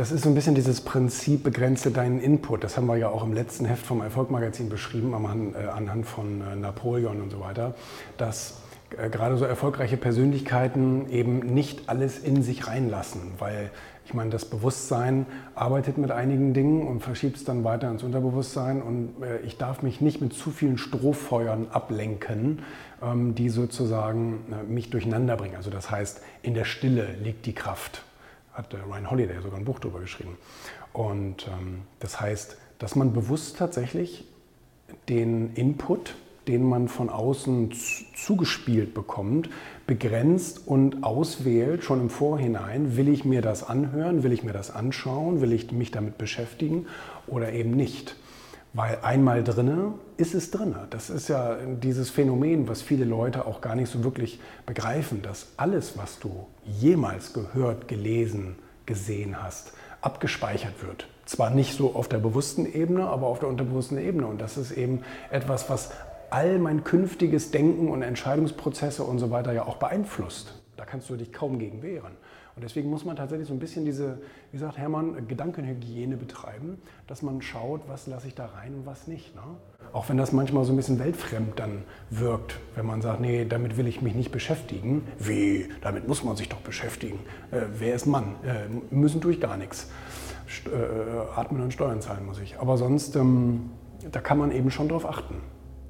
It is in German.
Das ist so ein bisschen dieses Prinzip, begrenze deinen Input. Das haben wir ja auch im letzten Heft vom Erfolgmagazin beschrieben, äh, anhand von äh, Napoleon und so weiter, dass äh, gerade so erfolgreiche Persönlichkeiten eben nicht alles in sich reinlassen, weil ich meine, das Bewusstsein arbeitet mit einigen Dingen und verschiebt es dann weiter ins Unterbewusstsein und ich darf mich nicht mit zu vielen Strohfeuern ablenken, ähm, die sozusagen mich durcheinander bringen. Also das heißt, in der Stille liegt die Kraft hat Ryan Holiday sogar ein Buch darüber geschrieben. Und ähm, das heißt, dass man bewusst tatsächlich den Input, den man von außen zugespielt bekommt, begrenzt und auswählt, schon im Vorhinein, will ich mir das anhören, will ich mir das anschauen, will ich mich damit beschäftigen oder eben nicht. Weil einmal drinne ist es drinne. Das ist ja dieses Phänomen, was viele Leute auch gar nicht so wirklich begreifen, dass alles, was du jemals gehört, gelesen, gesehen hast, abgespeichert wird. Zwar nicht so auf der bewussten Ebene, aber auf der unterbewussten Ebene. Und das ist eben etwas, was all mein künftiges Denken und Entscheidungsprozesse und so weiter ja auch beeinflusst. Kannst du dich kaum gegen wehren. Und deswegen muss man tatsächlich so ein bisschen diese, wie sagt Hermann, Gedankenhygiene betreiben, dass man schaut, was lasse ich da rein und was nicht. Ne? Auch wenn das manchmal so ein bisschen weltfremd dann wirkt, wenn man sagt, nee, damit will ich mich nicht beschäftigen. Wie? Damit muss man sich doch beschäftigen. Äh, wer ist Mann? Äh, müssen tue ich gar nichts. St äh, atmen und Steuern zahlen muss ich. Aber sonst, ähm, da kann man eben schon drauf achten.